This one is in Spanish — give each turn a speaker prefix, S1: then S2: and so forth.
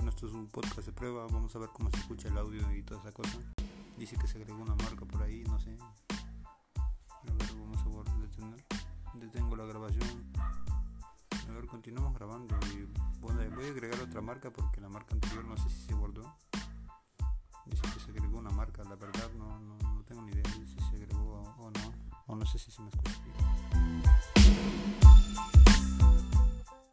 S1: Bueno, esto es un podcast de prueba, vamos a ver cómo se escucha el audio y toda esa cosa. Dice que se agregó una marca por ahí, no sé. A ver, vamos a detener. Detengo la grabación. A ver, continuamos grabando y bueno, voy a agregar otra marca porque la marca anterior no sé si se guardó. Dice que se agregó una marca, la verdad no, no, no tengo ni idea si se agregó o no. O no sé si se me escucha